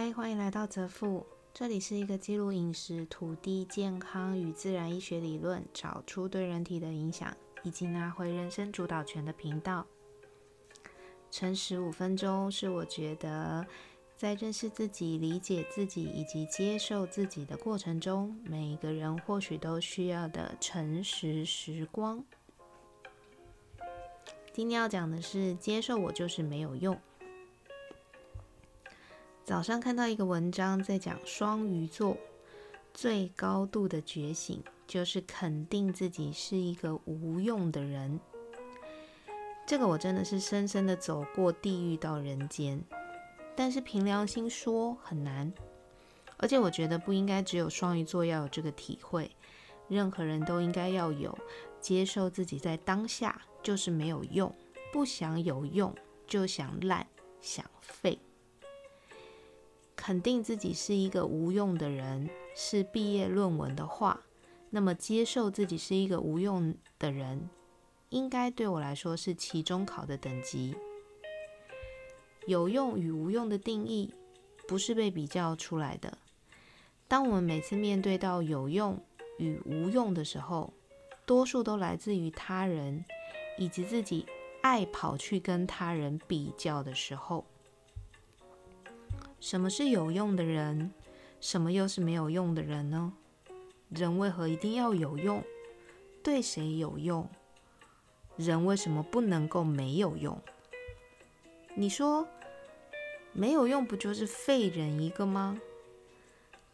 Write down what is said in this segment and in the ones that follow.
嗨，欢迎来到泽富，这里是一个记录饮食、土地、健康与自然医学理论，找出对人体的影响，以及拿回人生主导权的频道。诚实五分钟是我觉得在认识自己、理解自己以及接受自己的过程中，每一个人或许都需要的诚实时光。今天要讲的是，接受我就是没有用。早上看到一个文章，在讲双鱼座最高度的觉醒，就是肯定自己是一个无用的人。这个我真的是深深的走过地狱到人间，但是凭良心说很难，而且我觉得不应该只有双鱼座要有这个体会，任何人都应该要有接受自己在当下就是没有用，不想有用就想烂想废。肯定自己是一个无用的人是毕业论文的话，那么接受自己是一个无用的人，应该对我来说是期中考的等级。有用与无用的定义不是被比较出来的。当我们每次面对到有用与无用的时候，多数都来自于他人，以及自己爱跑去跟他人比较的时候。什么是有用的人？什么又是没有用的人呢？人为何一定要有用？对谁有用？人为什么不能够没有用？你说没有用不就是废人一个吗？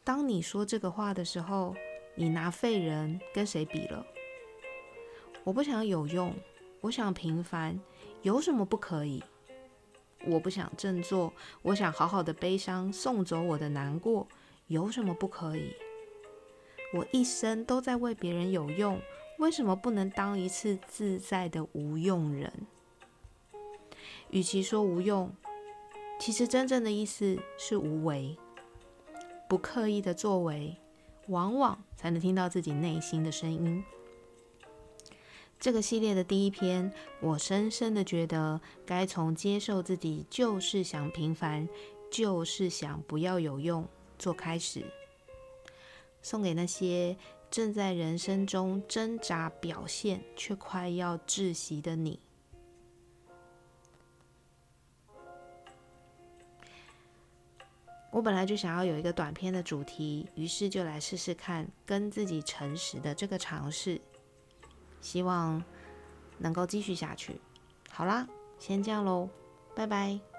当你说这个话的时候，你拿废人跟谁比了？我不想有用，我想平凡，有什么不可以？我不想振作，我想好好的悲伤，送走我的难过，有什么不可以？我一生都在为别人有用，为什么不能当一次自在的无用人？与其说无用，其实真正的意思是无为，不刻意的作为，往往才能听到自己内心的声音。这个系列的第一篇，我深深的觉得，该从接受自己就是想平凡，就是想不要有用做开始，送给那些正在人生中挣扎表现却快要窒息的你。我本来就想要有一个短片的主题，于是就来试试看跟自己诚实的这个尝试。希望能够继续下去。好啦，先这样喽，拜拜。